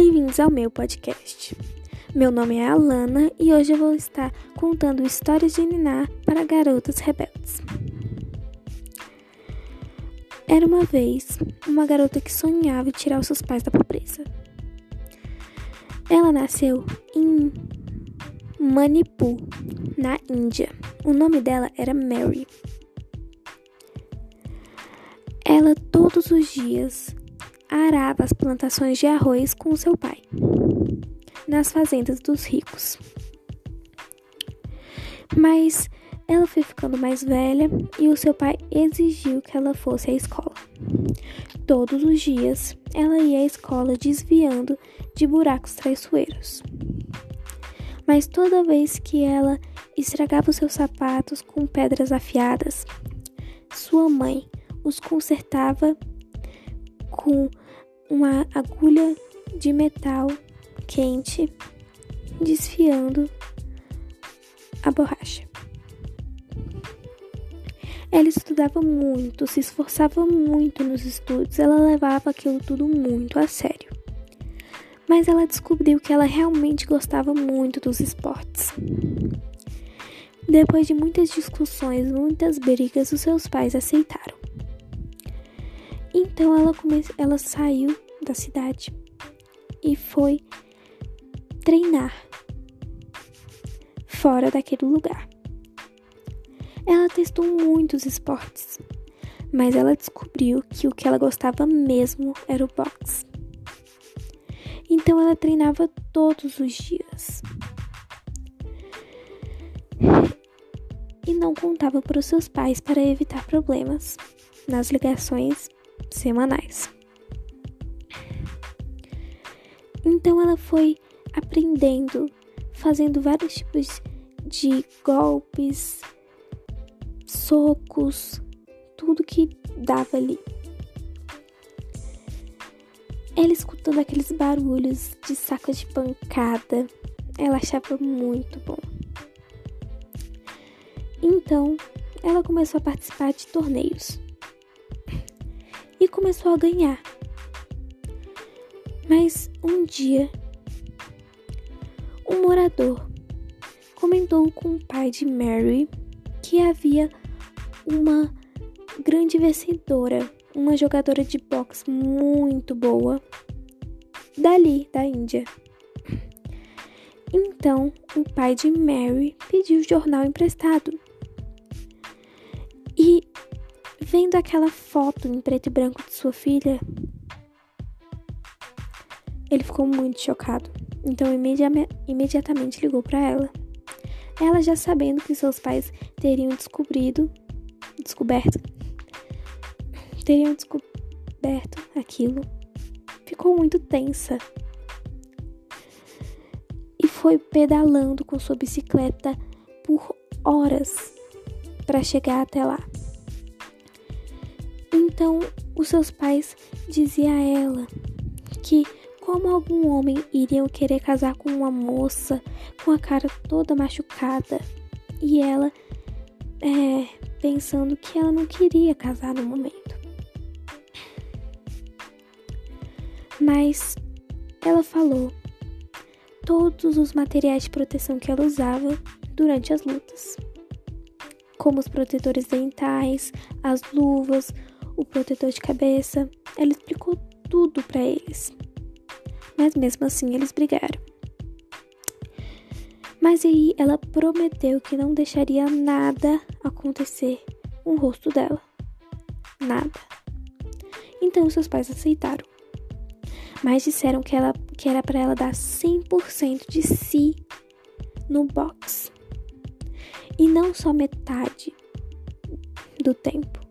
Bem-vindos ao meu podcast. Meu nome é Alana e hoje eu vou estar contando histórias de Niná para garotas rebeldes. Era uma vez uma garota que sonhava em tirar os seus pais da pobreza. Ela nasceu em Manipur, na Índia. O nome dela era Mary. Ela todos os dias arava as plantações de arroz com seu pai, nas fazendas dos ricos. Mas ela foi ficando mais velha e o seu pai exigiu que ela fosse à escola. Todos os dias ela ia à escola desviando de buracos traiçoeiros. Mas toda vez que ela estragava os seus sapatos com pedras afiadas, sua mãe os consertava com uma agulha de metal quente desfiando a borracha. Ela estudava muito, se esforçava muito nos estudos, ela levava aquilo tudo muito a sério. Mas ela descobriu que ela realmente gostava muito dos esportes. Depois de muitas discussões, muitas brigas, os seus pais aceitaram. Então ela, come... ela saiu da cidade e foi treinar fora daquele lugar. Ela testou muitos esportes, mas ela descobriu que o que ela gostava mesmo era o boxe. Então ela treinava todos os dias. E não contava para os seus pais para evitar problemas nas ligações semanais. Então ela foi aprendendo, fazendo vários tipos de golpes, socos, tudo que dava ali. Ela escutando aqueles barulhos de saco de pancada, ela achava muito bom. Então, ela começou a participar de torneios e começou a ganhar. Mas um dia, um morador comentou com o pai de Mary que havia uma grande vencedora, uma jogadora de boxe muito boa, dali da Índia. Então, o pai de Mary pediu o jornal emprestado. E Vendo aquela foto em preto e branco de sua filha, ele ficou muito chocado. Então imediatamente ligou para ela. Ela já sabendo que seus pais teriam descobrido, descoberto, teriam descoberto aquilo, ficou muito tensa e foi pedalando com sua bicicleta por horas para chegar até lá. Então, os seus pais diziam a ela que como algum homem iriam querer casar com uma moça com a cara toda machucada e ela é, pensando que ela não queria casar no momento. Mas ela falou todos os materiais de proteção que ela usava durante as lutas, como os protetores dentais, as luvas, o protetor de cabeça. Ela explicou tudo para eles. Mas mesmo assim eles brigaram. Mas aí ela prometeu que não deixaria nada acontecer com o rosto dela. Nada. Então seus pais aceitaram. Mas disseram que, ela, que era para ela dar 100% de si no box. E não só metade do tempo.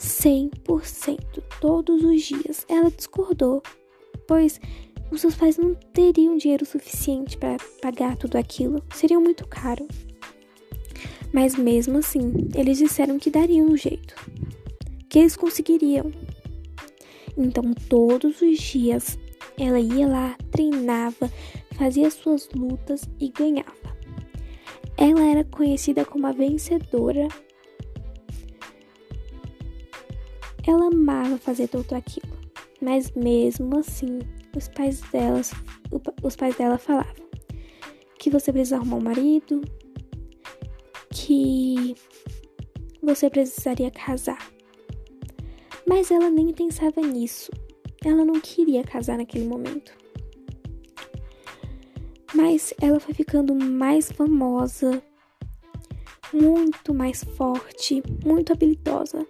100% todos os dias. Ela discordou, pois os seus pais não teriam dinheiro suficiente para pagar tudo aquilo, seria muito caro. Mas mesmo assim, eles disseram que dariam um jeito, que eles conseguiriam. Então, todos os dias, ela ia lá, treinava, fazia suas lutas e ganhava. Ela era conhecida como a vencedora ela amava fazer tudo aquilo. Mas mesmo assim, os pais delas, os pais dela falavam que você precisa arrumar um marido, que você precisaria casar. Mas ela nem pensava nisso. Ela não queria casar naquele momento. Mas ela foi ficando mais famosa, muito mais forte, muito habilidosa.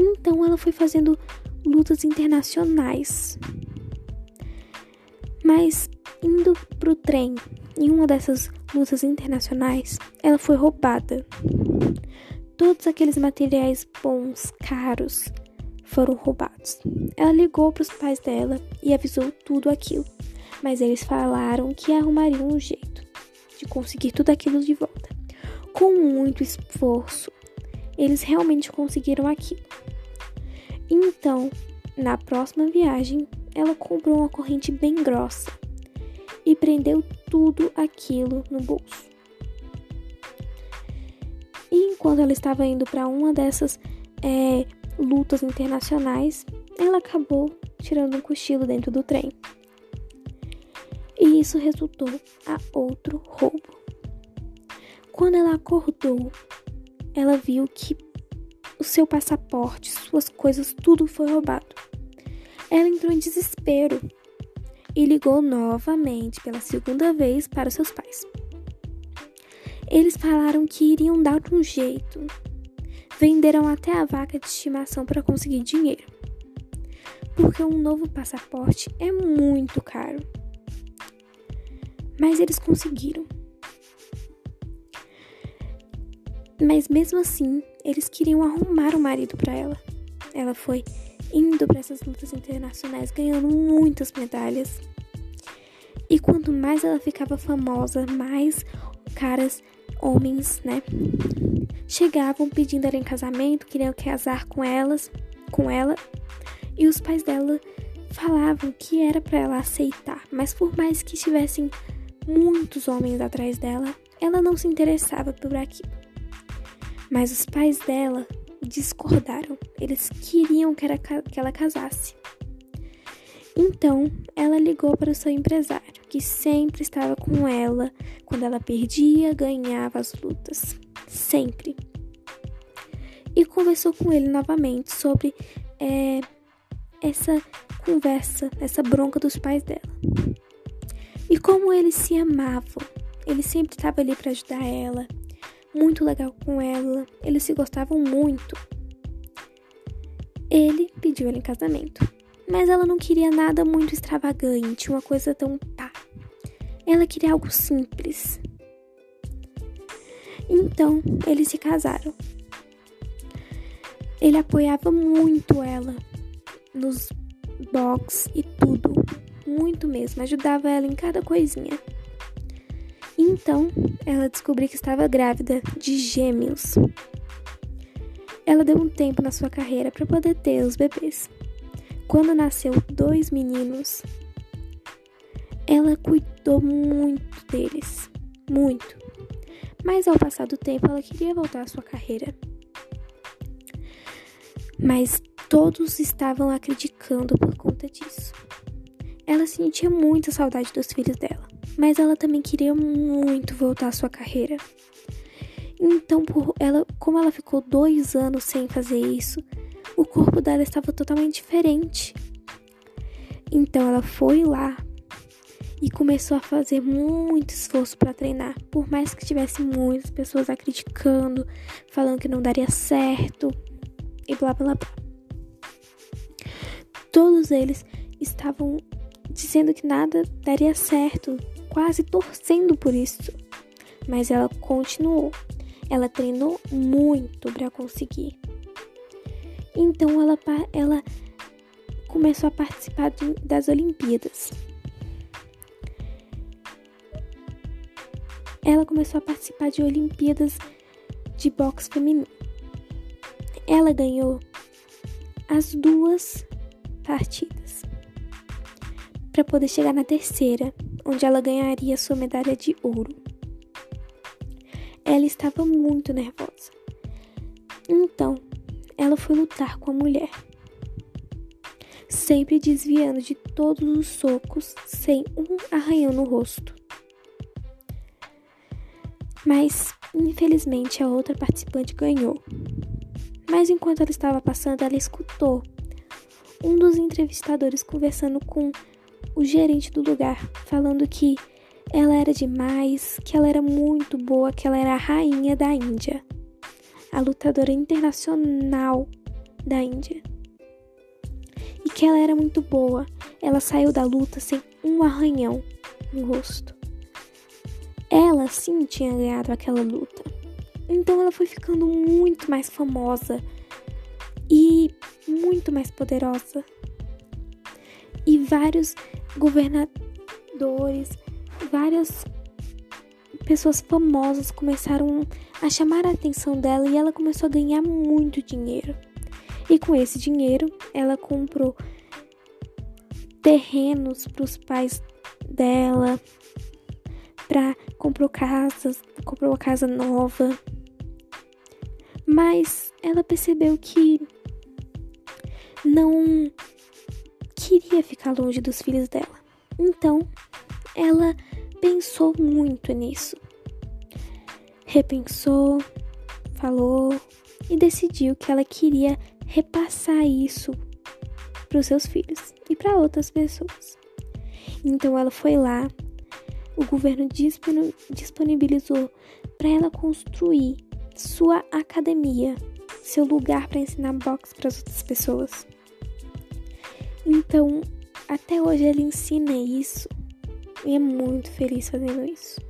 Então ela foi fazendo lutas internacionais. Mas indo pro trem, em uma dessas lutas internacionais, ela foi roubada. Todos aqueles materiais bons, caros, foram roubados. Ela ligou para os pais dela e avisou tudo aquilo, mas eles falaram que arrumariam um jeito de conseguir tudo aquilo de volta. Com muito esforço, eles realmente conseguiram aquilo. Então, na próxima viagem, ela comprou uma corrente bem grossa e prendeu tudo aquilo no bolso. E enquanto ela estava indo para uma dessas é, lutas internacionais, ela acabou tirando um cochilo dentro do trem. E isso resultou a outro roubo. Quando ela acordou, ela viu que o seu passaporte, suas coisas, tudo foi roubado. Ela entrou em desespero e ligou novamente pela segunda vez para seus pais. Eles falaram que iriam dar um jeito. Venderam até a vaca de estimação para conseguir dinheiro. Porque um novo passaporte é muito caro. Mas eles conseguiram. Mas mesmo assim, eles queriam arrumar um marido para ela. Ela foi indo para essas lutas internacionais, ganhando muitas medalhas. E quanto mais ela ficava famosa, mais caras, homens, né, chegavam pedindo ela em casamento, queriam casar com elas, com ela. E os pais dela falavam que era para ela aceitar, mas por mais que tivessem muitos homens atrás dela, ela não se interessava por aquilo. Mas os pais dela discordaram. Eles queriam que, era, que ela casasse. Então, ela ligou para o seu empresário, que sempre estava com ela quando ela perdia, ganhava as lutas. Sempre. E conversou com ele novamente sobre é, essa conversa, essa bronca dos pais dela. E como eles se amavam. Ele sempre estava ali para ajudar ela, muito legal com ela, eles se gostavam muito. Ele pediu ela em casamento, mas ela não queria nada muito extravagante, uma coisa tão pá. Ela queria algo simples. Então, eles se casaram. Ele apoiava muito ela nos box e tudo, muito mesmo, ajudava ela em cada coisinha. Então, ela descobriu que estava grávida de gêmeos. Ela deu um tempo na sua carreira para poder ter os bebês. Quando nasceu dois meninos, ela cuidou muito deles, muito. Mas ao passar do tempo, ela queria voltar à sua carreira. Mas todos estavam acreditando por conta disso. Ela sentia muita saudade dos filhos dela mas ela também queria muito voltar à sua carreira. Então, por ela, como ela ficou dois anos sem fazer isso, o corpo dela estava totalmente diferente. Então, ela foi lá e começou a fazer muito esforço para treinar, por mais que tivesse muitas pessoas a criticando, falando que não daria certo e blá blá blá. Todos eles estavam dizendo que nada daria certo, quase torcendo por isso. Mas ela continuou. Ela treinou muito para conseguir. Então ela, ela começou a participar de, das Olimpíadas. Ela começou a participar de Olimpíadas de boxe feminino. Ela ganhou as duas partidas para poder chegar na terceira, onde ela ganharia sua medalha de ouro. Ela estava muito nervosa. Então, ela foi lutar com a mulher. sempre desviando de todos os socos sem um arranhão no rosto. Mas, infelizmente, a outra participante ganhou. Mas enquanto ela estava passando, ela escutou um dos entrevistadores conversando com o gerente do lugar, falando que ela era demais, que ela era muito boa, que ela era a rainha da Índia, a lutadora internacional da Índia. E que ela era muito boa. Ela saiu da luta sem um arranhão no rosto. Ela sim tinha ganhado aquela luta. Então ela foi ficando muito mais famosa e muito mais poderosa. Vários governadores, várias pessoas famosas começaram a chamar a atenção dela e ela começou a ganhar muito dinheiro. E com esse dinheiro, ela comprou terrenos para os pais dela, para comprou casas, comprou uma casa nova. Mas ela percebeu que não queria ficar longe dos filhos dela. Então, ela pensou muito nisso. Repensou, falou e decidiu que ela queria repassar isso para os seus filhos e para outras pessoas. Então ela foi lá, o governo disponibilizou para ela construir sua academia, seu lugar para ensinar boxe para as outras pessoas. Então, até hoje ela ensina isso e é muito feliz fazendo isso.